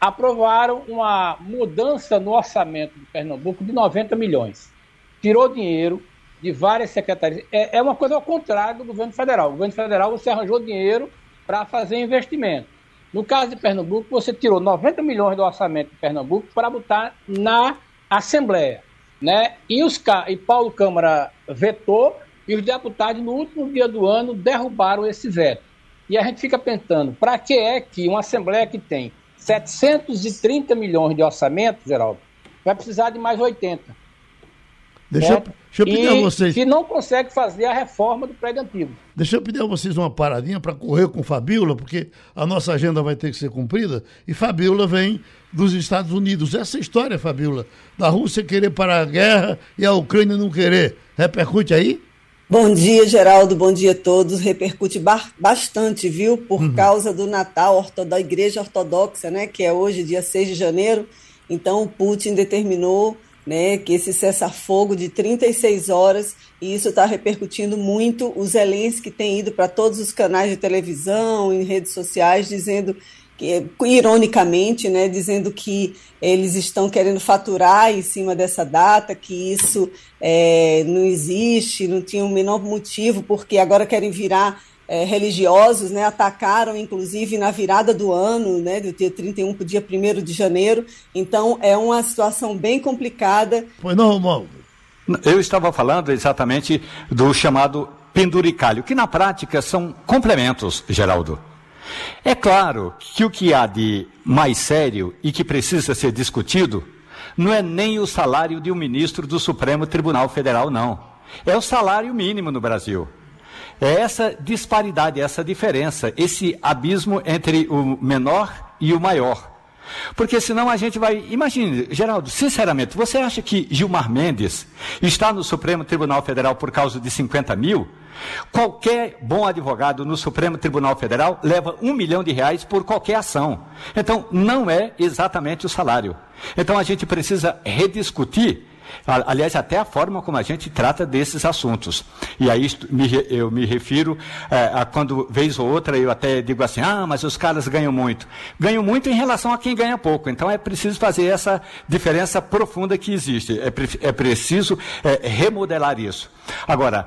C: aprovaram uma mudança no orçamento de Pernambuco de 90 milhões. Tirou dinheiro de várias secretarias. É, é uma coisa ao contrário do governo federal. O governo federal você arranjou dinheiro para fazer investimento. No caso de Pernambuco, você tirou 90 milhões do orçamento de Pernambuco para botar na Assembleia. Né? E, os, e Paulo Câmara vetou e os deputados, no último dia do ano, derrubaram esse veto. E a gente fica pensando, para que é que uma Assembleia que tem 730 milhões de orçamento, Geraldo, vai precisar de mais 80.
B: Deixa, eu, deixa eu pedir e, a vocês.
C: Que não consegue fazer a reforma do prédio antigo.
B: Deixa eu pedir a vocês uma paradinha para correr com Fabiola, porque a nossa agenda vai ter que ser cumprida. E Fabiola vem dos Estados Unidos. Essa história, Fabiola, da Rússia querer parar a guerra e a Ucrânia não querer, repercute aí?
K: Bom dia, Geraldo. Bom dia a todos. Repercute bastante, viu? Por uhum. causa do Natal da Igreja Ortodoxa, né? Que é hoje, dia 6 de janeiro. Então, Putin determinou né, que esse cessar-fogo de 36 horas, e isso está repercutindo muito. O Zelensky tem ido para todos os canais de televisão, em redes sociais, dizendo ironicamente, né, dizendo que eles estão querendo faturar em cima dessa data, que isso é, não existe, não tinha o menor motivo, porque agora querem virar é, religiosos, né, atacaram inclusive na virada do ano, né, do dia 31 para o dia 1 de janeiro, então é uma situação bem complicada.
B: Pois não, Romualdo?
G: Eu estava falando exatamente do chamado penduricalho, que na prática são complementos, Geraldo. É claro que o que há de mais sério e que precisa ser discutido não é nem o salário de um ministro do Supremo Tribunal Federal, não. É o salário mínimo no Brasil. É essa disparidade, essa diferença, esse abismo entre o menor e o maior. Porque senão a gente vai. Imagine, Geraldo, sinceramente, você acha que Gilmar Mendes está no Supremo Tribunal Federal por causa de 50 mil? Qualquer bom advogado no Supremo Tribunal Federal leva um milhão de reais por qualquer ação. Então, não é exatamente o salário. Então, a gente precisa rediscutir Aliás, até a forma como a gente trata desses assuntos. E aí eu me refiro é, a quando, vez ou outra, eu até digo assim: ah, mas os caras ganham muito. Ganham muito em relação a quem ganha pouco. Então é preciso fazer essa diferença profunda que existe. É, é preciso é, remodelar isso. Agora,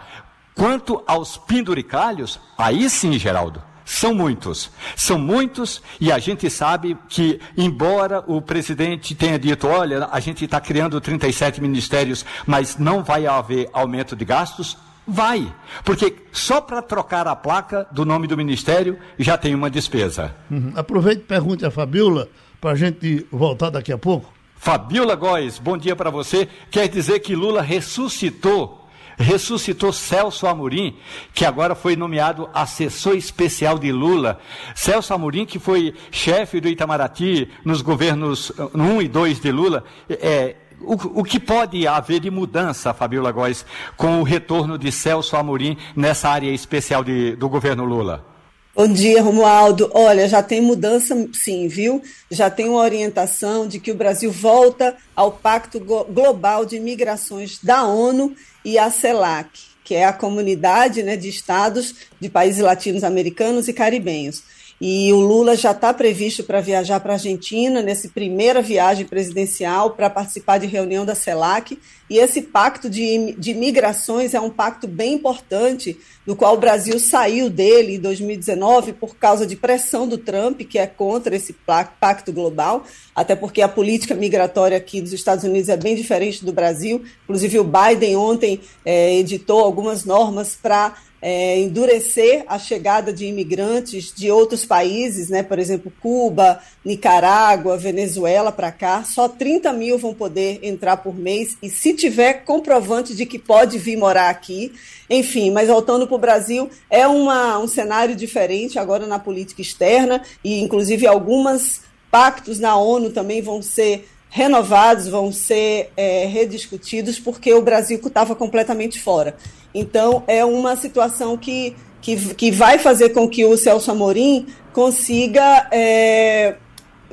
G: Quanto aos penduricalhos, aí sim, Geraldo, são muitos. São muitos e a gente sabe que, embora o presidente tenha dito, olha, a gente está criando 37 ministérios, mas não vai haver aumento de gastos, vai. Porque só para trocar a placa do nome do ministério já tem uma despesa.
B: Uhum. Aproveite e pergunte a Fabiola para a gente voltar daqui a pouco.
G: Fabiola Góes, bom dia para você. Quer dizer que Lula ressuscitou ressuscitou Celso Amorim, que agora foi nomeado assessor especial de Lula. Celso Amorim, que foi chefe do Itamaraty nos governos 1 e 2 de Lula, é, o, o, que pode haver de mudança, Fabiola Góes, com o retorno de Celso Amorim nessa área especial de, do governo Lula?
K: Bom dia, Romualdo. Olha, já tem mudança, sim, viu? Já tem uma orientação de que o Brasil volta ao Pacto Global de Migrações da ONU e a CELAC, que é a comunidade né, de estados de países latinos-americanos e caribenhos. e o Lula já está previsto para viajar para a Argentina, nessa primeira viagem presidencial, para participar de reunião da CELAC. E esse pacto de, de migrações é um pacto bem importante, do qual o Brasil saiu dele em 2019 por causa de pressão do Trump, que é contra esse pacto global, até porque a política migratória aqui dos Estados Unidos é bem diferente do Brasil. Inclusive, o Biden ontem é, editou algumas normas para é, endurecer a chegada de imigrantes de outros países, né, por exemplo, Cuba, Nicarágua, Venezuela para cá, só 30 mil vão poder entrar por mês, e se tiver comprovante de que pode vir morar aqui, enfim, mas voltando para o Brasil, é uma, um cenário diferente agora na política externa, e inclusive alguns pactos na ONU também vão ser renovados, vão ser é, rediscutidos, porque o Brasil estava completamente fora. Então, é uma situação que, que, que vai fazer com que o Celso Amorim consiga é,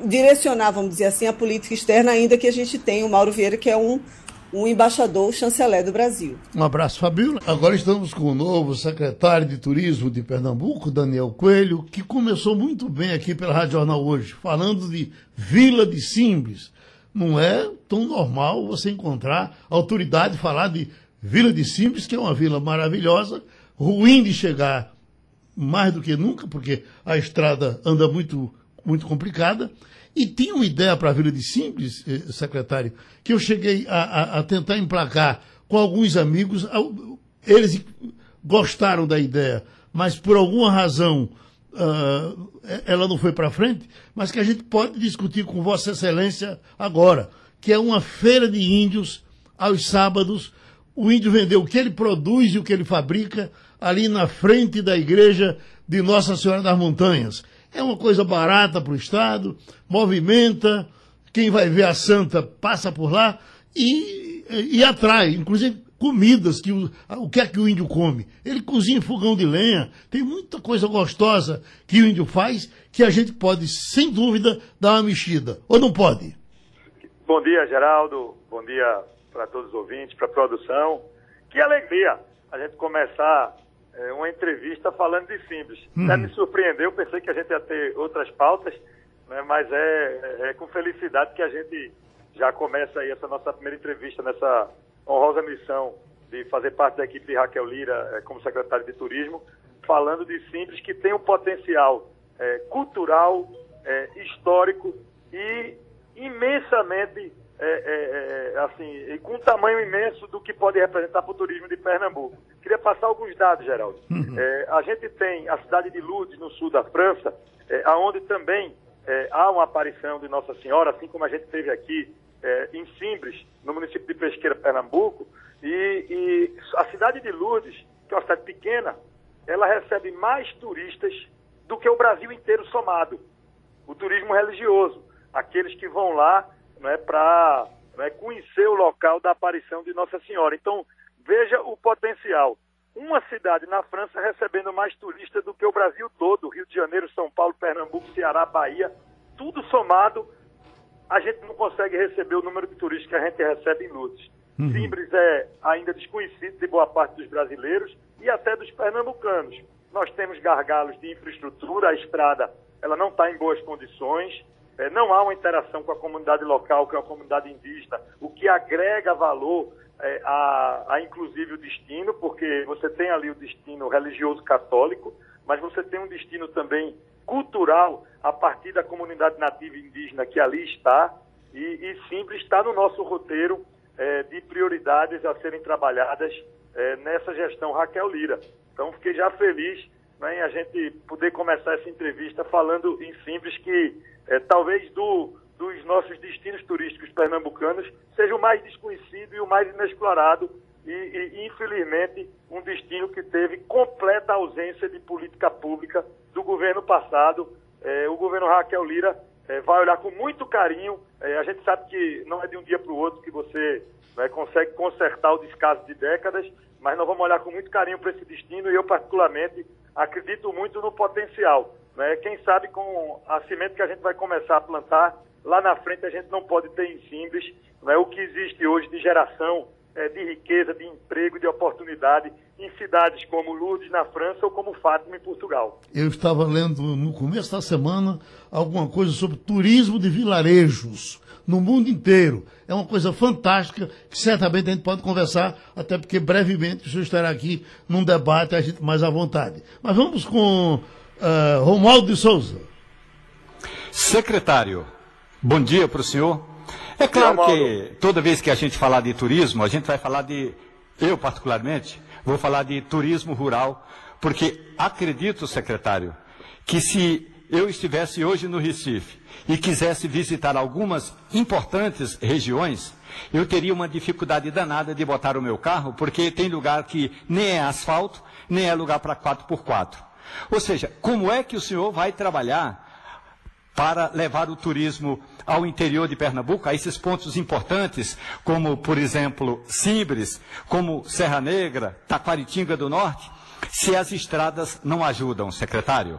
K: direcionar, vamos dizer assim, a política externa, ainda que a gente tenha o Mauro Vieira, que é um, um embaixador, chanceler do Brasil.
B: Um abraço, Fabíola. Agora estamos com o novo secretário de Turismo de Pernambuco, Daniel Coelho, que começou muito bem aqui pela Rádio Jornal hoje, falando de Vila de Simples. Não é tão normal você encontrar autoridade falar de Vila de Simples, que é uma vila maravilhosa, ruim de chegar mais do que nunca, porque a estrada anda muito, muito complicada. E tinha uma ideia para a Vila de Simples, eh, secretário, que eu cheguei a, a, a tentar emplacar com alguns amigos. Eles gostaram da ideia, mas por alguma razão uh, ela não foi para frente, mas que a gente pode discutir com Vossa Excelência agora, que é uma feira de índios aos sábados o índio vendeu o que ele produz e o que ele fabrica ali na frente da igreja de Nossa Senhora das Montanhas. É uma coisa barata para o Estado, movimenta, quem vai ver a santa passa por lá e, e atrai, inclusive comidas, que o, o que é que o índio come? Ele cozinha em fogão de lenha, tem muita coisa gostosa que o índio faz que a gente pode, sem dúvida, dar uma mexida. Ou não pode?
L: Bom dia, Geraldo. Bom dia, para todos os ouvintes, para a produção. Que alegria a gente começar é, uma entrevista falando de Simples. Hum. Até me surpreendeu, pensei que a gente ia ter outras pautas, né, mas é, é, é, com felicidade que a gente já começa aí essa nossa primeira entrevista nessa honrosa missão de fazer parte da equipe de Raquel Lira é, como secretário de Turismo, falando de Simples que tem um potencial é, cultural, é, histórico e imensamente é, é, é, assim, com um tamanho imenso do que pode representar para o turismo de Pernambuco. Queria passar alguns dados, Geraldo. Uhum. É, a gente tem a cidade de Lourdes, no sul da França, é, onde também é, há uma aparição de Nossa Senhora, assim como a gente teve aqui em Simbres, no município de Pesqueira, Pernambuco. E, e a cidade de Lourdes, que é uma cidade pequena, ela recebe mais turistas do que o Brasil inteiro somado. O turismo religioso, aqueles que vão lá né, para né, conhecer o local da aparição de Nossa Senhora. Então, veja o potencial. Uma cidade na França recebendo mais turistas do que o Brasil todo, Rio de Janeiro, São Paulo, Pernambuco, Ceará, Bahia, tudo somado, a gente não consegue receber o número de turistas que a gente recebe em Lourdes. Uhum. Simbres é ainda desconhecido de boa parte dos brasileiros e até dos pernambucanos. Nós temos gargalos de infraestrutura, a estrada ela não está em boas condições, é, não há uma interação com a comunidade local, que é a comunidade indígena, o que agrega valor é, a, a, inclusive, o destino, porque você tem ali o destino religioso católico, mas você tem um destino também cultural a partir da comunidade nativa indígena que ali está, e, e está no nosso roteiro é, de prioridades a serem trabalhadas é, nessa gestão Raquel Lira. Então, fiquei já feliz né, em a gente poder começar essa entrevista falando em Simples que é, talvez do, dos nossos destinos turísticos pernambucanos, seja o mais desconhecido e o mais inexplorado e, e, infelizmente, um destino que teve completa ausência de política pública do governo passado. É, o governo Raquel Lira é, vai olhar com muito carinho. É, a gente sabe que não é de um dia para o outro que você né, consegue consertar o descaso de décadas, mas nós vamos olhar com muito carinho para esse destino e eu, particularmente, acredito muito no potencial. Né? Quem sabe com a semente que a gente vai começar a plantar, lá na frente a gente não pode ter em né? o que existe hoje de geração é, de riqueza, de emprego, de oportunidade em cidades como Lourdes, na França, ou como Fátima, em Portugal.
B: Eu estava lendo no começo da semana alguma coisa sobre turismo de vilarejos no mundo inteiro. É uma coisa fantástica que certamente a gente pode conversar, até porque brevemente o senhor estará aqui num debate, a gente mais à vontade. Mas vamos com uh, Romualdo de Souza.
G: Secretário, bom dia para o senhor. É claro que toda vez que a gente falar de turismo, a gente vai falar de, eu particularmente, vou falar de turismo rural, porque acredito, secretário, que se eu estivesse hoje no Recife e quisesse visitar algumas importantes regiões, eu teria uma dificuldade danada de botar o meu carro, porque tem lugar que nem é asfalto, nem é lugar para 4x4. Ou seja, como é que o senhor vai trabalhar para levar o turismo ao interior de Pernambuco, a esses pontos importantes, como, por exemplo, Simbres, como Serra Negra, Taquaritinga do Norte, se as estradas não ajudam, secretário?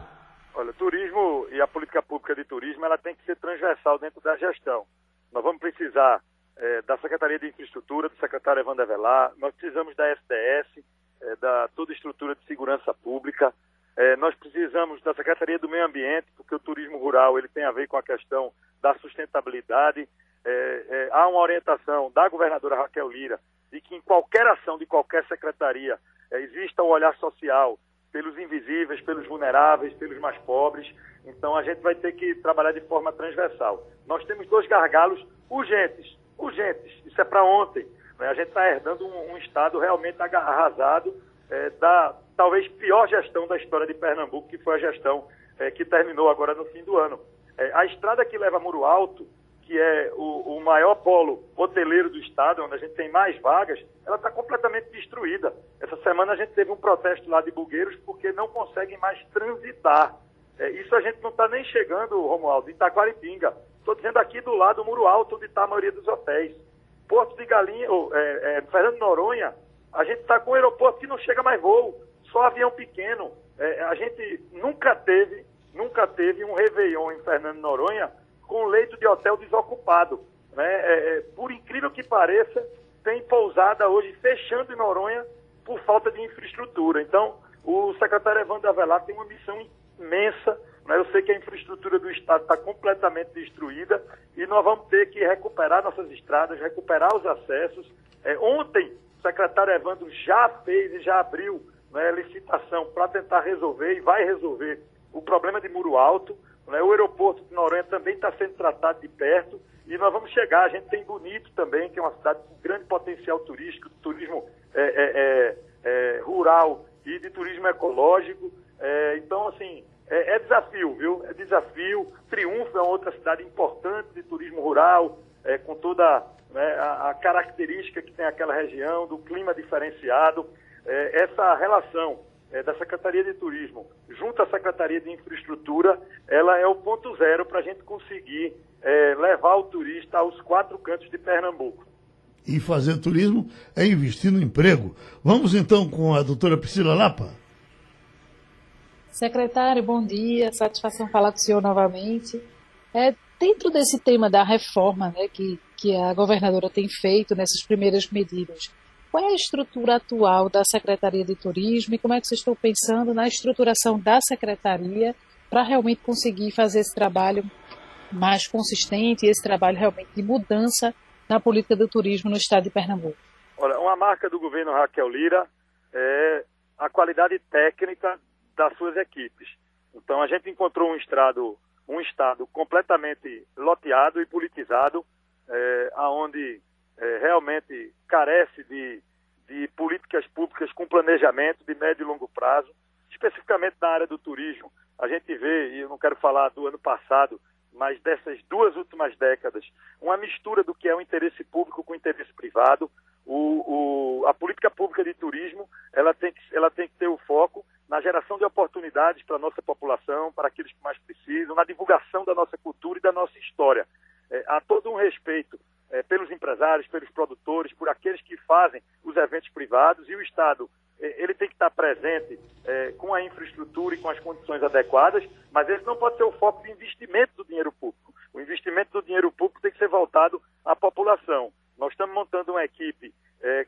L: Olha, turismo e a política pública de turismo, ela tem que ser transversal dentro da gestão. Nós vamos precisar é, da Secretaria de Infraestrutura, do secretário Evandro Avelar, nós precisamos da SDS, é, da toda a estrutura de segurança pública, é, nós precisamos da Secretaria do Meio Ambiente, porque o turismo rural ele tem a ver com a questão da sustentabilidade. É, é, há uma orientação da governadora Raquel Lira de que em qualquer ação de qualquer secretaria é, exista o um olhar social pelos invisíveis, pelos vulneráveis, pelos mais pobres. Então a gente vai ter que trabalhar de forma transversal. Nós temos dois gargalos urgentes, urgentes. Isso é para ontem. Né? A gente está herdando um, um Estado realmente arrasado é, da talvez pior gestão da história de Pernambuco, que foi a gestão é, que terminou agora no fim do ano. É, a estrada que leva a Muro Alto, que é o, o, maior polo hoteleiro do estado, onde a gente tem mais vagas, ela está completamente destruída. Essa semana a gente teve um protesto lá de bugueiros porque não conseguem mais transitar. É, isso a gente não está nem chegando, Romualdo, em Taquaritinga. Estou dizendo aqui do lado do Muro Alto, onde está a maioria dos hotéis. Porto de Galinha, ou, é, é, Fernando Noronha, a gente está com um aeroporto que não chega mais voo só avião pequeno. É, a gente nunca teve, nunca teve um Réveillon em Fernando Noronha com leito de hotel desocupado. Né? É, é, por incrível que pareça, tem pousada hoje fechando em Noronha por falta de infraestrutura. Então, o secretário Evandro Avelar tem uma missão imensa. Né? Eu sei que a infraestrutura do Estado está completamente destruída e nós vamos ter que recuperar nossas estradas, recuperar os acessos. É, ontem, o secretário Evandro já fez e já abriu né, licitação para tentar resolver e vai resolver o problema de Muro Alto. Né, o aeroporto de Noronha também está sendo tratado de perto e nós vamos chegar. A gente tem Bonito também, que é uma cidade com grande potencial turístico, turismo é, é, é, é, rural e de turismo ecológico. É, então, assim, é, é, desafio, viu? É desafio. Triunfo é outra cidade importante de turismo rural, com toda né, a, a característica que tem aquela região, do clima diferenciado essa relação é, da Secretaria de Turismo junto à Secretaria de Infraestrutura, ela é o ponto zero para a gente conseguir é, levar o turista aos quatro cantos de Pernambuco.
B: E fazer turismo é investir no emprego. Vamos então com a doutora Priscila Lapa.
F: Secretário, bom dia. Satisfação falar com o senhor novamente. É, dentro desse tema da reforma né, que, que a governadora tem feito nessas primeiras medidas, qual é a estrutura atual da Secretaria de Turismo e como é que vocês estão pensando na estruturação da Secretaria para realmente conseguir fazer esse trabalho mais consistente esse trabalho realmente de mudança na política do turismo no estado de Pernambuco?
L: Olha, uma marca do governo Raquel Lira é a qualidade técnica das suas equipes. Então a gente encontrou um estado, um estado completamente loteado e politizado, é, aonde é, realmente carece de, de políticas públicas com planejamento de médio e longo prazo, especificamente na área do turismo. A gente vê, e eu não quero falar do ano passado, mas dessas duas últimas décadas, uma mistura do que é o interesse público com o interesse privado. O, o, a política pública de turismo ela tem, que, ela tem que ter o foco na geração de oportunidades para a nossa população, para aqueles que mais precisam, na divulgação da nossa cultura e da nossa história. É, há todo um respeito é, pelos empresários, pelos produtores, por aqueles que fazem os eventos privados e o Estado é, ele tem que estar presente é, com a infraestrutura e com as condições adequadas, mas esse não pode ser o foco de investimento do dinheiro público. O investimento do dinheiro público tem que ser voltado à população. Nós estamos montando uma equipe é,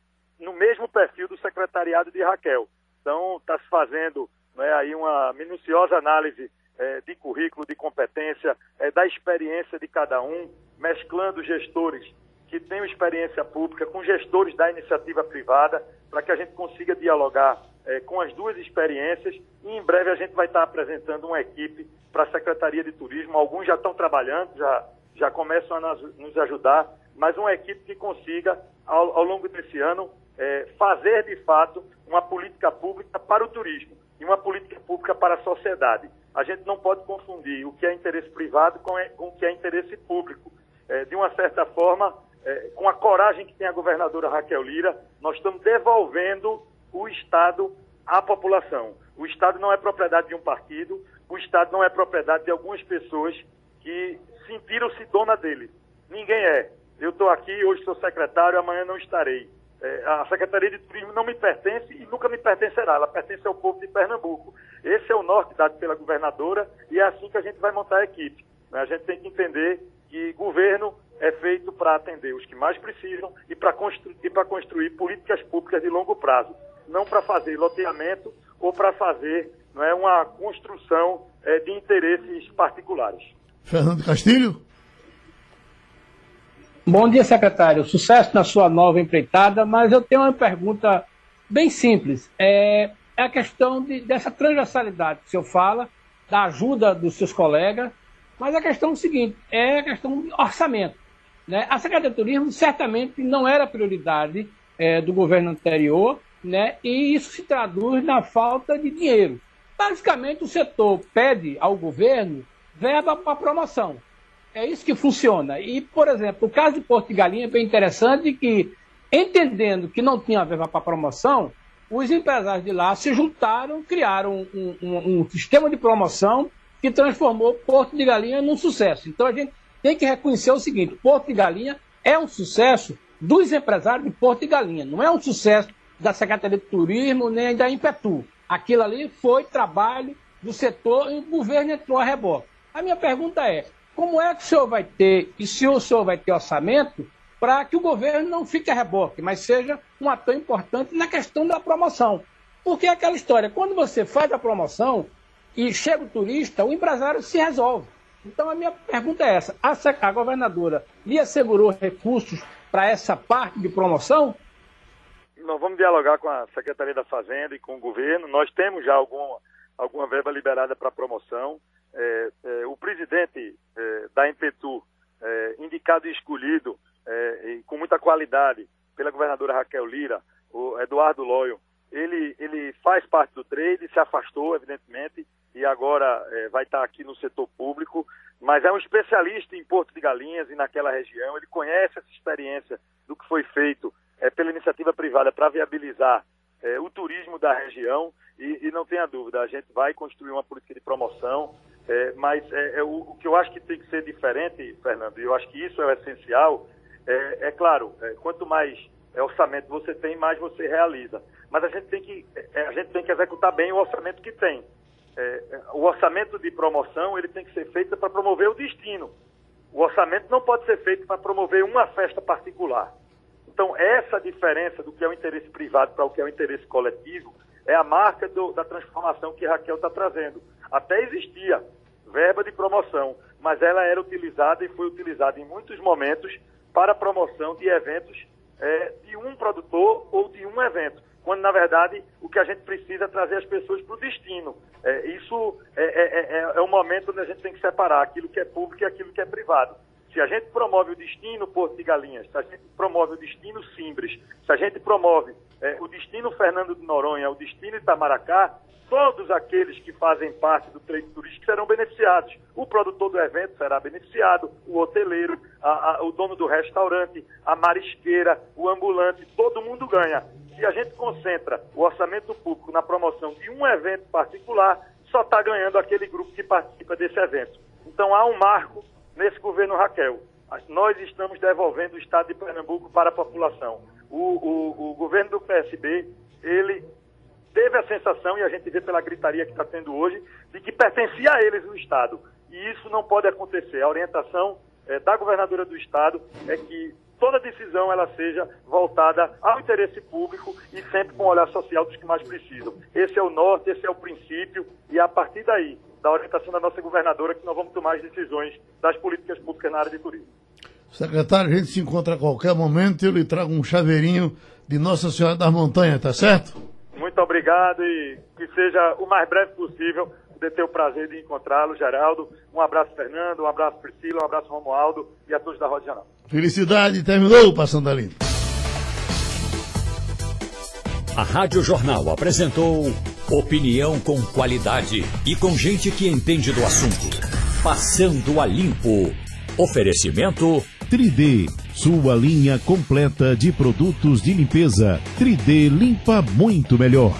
L: secretariado de Raquel. Então, está se fazendo né, aí uma minuciosa análise é, de currículo, de competência, é, da experiência de cada um, mesclando gestores que tenham experiência pública com gestores da iniciativa privada, para que a gente consiga dialogar é, com as duas experiências. E em breve a gente vai estar apresentando uma equipe para a Secretaria de Turismo. Alguns já estão trabalhando, já, já começam a nos ajudar, mas uma equipe que consiga, ao, ao longo desse ano, é, fazer de fato uma política pública para o turismo e uma política pública para a sociedade. A gente não pode confundir o que é interesse privado com, é, com o que é interesse público. É, de uma certa forma, é, com a coragem que tem a governadora Raquel Lira, nós estamos devolvendo o Estado à população. O Estado não é propriedade de um partido, o Estado não é propriedade de algumas pessoas que sentiram-se dona dele. Ninguém é. Eu estou aqui, hoje sou secretário, amanhã não estarei. É, a Secretaria de Turismo não me pertence e nunca me pertencerá, ela pertence ao povo de Pernambuco. Esse é o norte dado pela governadora e é assim que a gente vai montar a equipe. Né? A gente tem que entender que governo é feito para atender os que mais precisam e para constru construir políticas públicas de longo prazo, não para fazer loteamento ou para fazer não é, uma construção é, de interesses particulares.
B: Fernando Castilho?
C: Bom dia, secretário. Sucesso na sua nova empreitada, mas eu tenho uma pergunta bem simples. É, é a questão de, dessa transversalidade que o senhor fala, da ajuda dos seus colegas, mas a questão é o seguinte, é a questão de orçamento. Né? A Secretaria de Turismo certamente não era prioridade é, do governo anterior, né? e isso se traduz na falta de dinheiro. Basicamente, o setor pede ao governo verba para promoção. É isso que funciona. E, por exemplo, o caso de Porto de Galinha é bem interessante que, entendendo que não tinha verba para promoção, os empresários de lá se juntaram, criaram um, um, um, sistema de promoção que transformou Porto de Galinha num sucesso. Então a gente tem que reconhecer o seguinte: Porto de Galinha é um sucesso dos empresários de Porto de Galinha, não é um sucesso da Secretaria de Turismo nem da Impetu. Aquilo ali foi trabalho do setor e o governo entrou a reboque. A minha pergunta é: como é que o senhor vai ter, e se o senhor vai ter orçamento, para que o governo não fique a reboque, mas seja um ator importante na questão da promoção? Porque é aquela história, quando você faz a promoção e chega o turista, o empresário se resolve. Então a minha pergunta é essa: a, a governadora lhe assegurou recursos para essa parte de promoção?
L: Nós vamos dialogar com a Secretaria da Fazenda e com o governo. Nós temos já alguma, alguma verba liberada para promoção é, é, o presidente é, da Impetu, é, indicado e escolhido é, e com muita qualidade pela governadora Raquel Lira, o Eduardo Loyo, ele, ele faz parte do trade, se afastou, evidentemente, e agora é, vai estar aqui no setor público, mas é um especialista em Porto de Galinhas e naquela região, ele conhece essa experiência do que foi feito pela iniciativa privada para viabilizar o turismo da região, e, e não tenha dúvida, a gente vai construir uma política de promoção, é, mas é, é o, o, que eu acho que tem que ser diferente, Fernando, e eu acho que isso é o essencial, é, é claro, é, quanto mais é, orçamento você tem, mais você realiza. Mas a gente tem que, a gente tem que executar bem o orçamento que tem. o orçamento de promoção ele tem que ser feito para promover o destino. O orçamento não pode ser feito para promover uma festa particular. Então, essa diferença do que é o interesse privado para o que é o interesse coletivo é a marca do, da transformação que Raquel está trazendo. Até existia verba de promoção, mas ela era utilizada e foi utilizada em muitos momentos para promoção de eventos é, de um produtor ou de um evento, quando na verdade o que a gente precisa é trazer as pessoas para o destino. É, isso é, é, é, é o momento onde a gente tem que separar aquilo que é público e aquilo que é privado. Se a gente promove o destino Porto de Galinhas, se a gente promove o destino Simbres, se a gente promove é, o destino Fernando de Noronha, o destino Itamaracá, todos aqueles que fazem parte do trade turístico serão beneficiados. O produtor do evento será beneficiado, o hoteleiro, a, a, o dono do restaurante, a marisqueira, o ambulante, todo mundo ganha. Se a gente concentra o orçamento público na promoção de um evento particular, só está ganhando aquele grupo que participa desse evento. Então há um marco nesse governo Raquel. Nós estamos devolvendo o Estado de Pernambuco para a população. O, o, o governo do PSB, ele teve a sensação, e a gente vê pela gritaria que está tendo hoje, de que pertencia a eles o Estado. E isso não pode acontecer. A orientação eh, da governadora do estado é que toda decisão ela seja voltada ao interesse público e sempre com o olhar social dos que mais precisam. Esse é o norte, esse é o princípio e a partir daí, da orientação da nossa governadora, que nós vamos tomar as decisões das políticas públicas na área de turismo.
B: Secretário, a gente se encontra a qualquer momento e eu lhe trago um chaveirinho de Nossa Senhora das Montanhas, tá certo?
L: Muito obrigado e que seja o mais breve possível poder ter o prazer de encontrá-lo, Geraldo. Um abraço, Fernando, um abraço, Priscila, um abraço, Romualdo e a todos da Roda Jornal.
B: Felicidade, terminou, Passando a Limpo.
A: A Rádio Jornal apresentou opinião com qualidade e com gente que entende do assunto. Passando a Limpo. Oferecimento
M: 3D, sua linha completa de produtos de limpeza. 3D limpa muito melhor.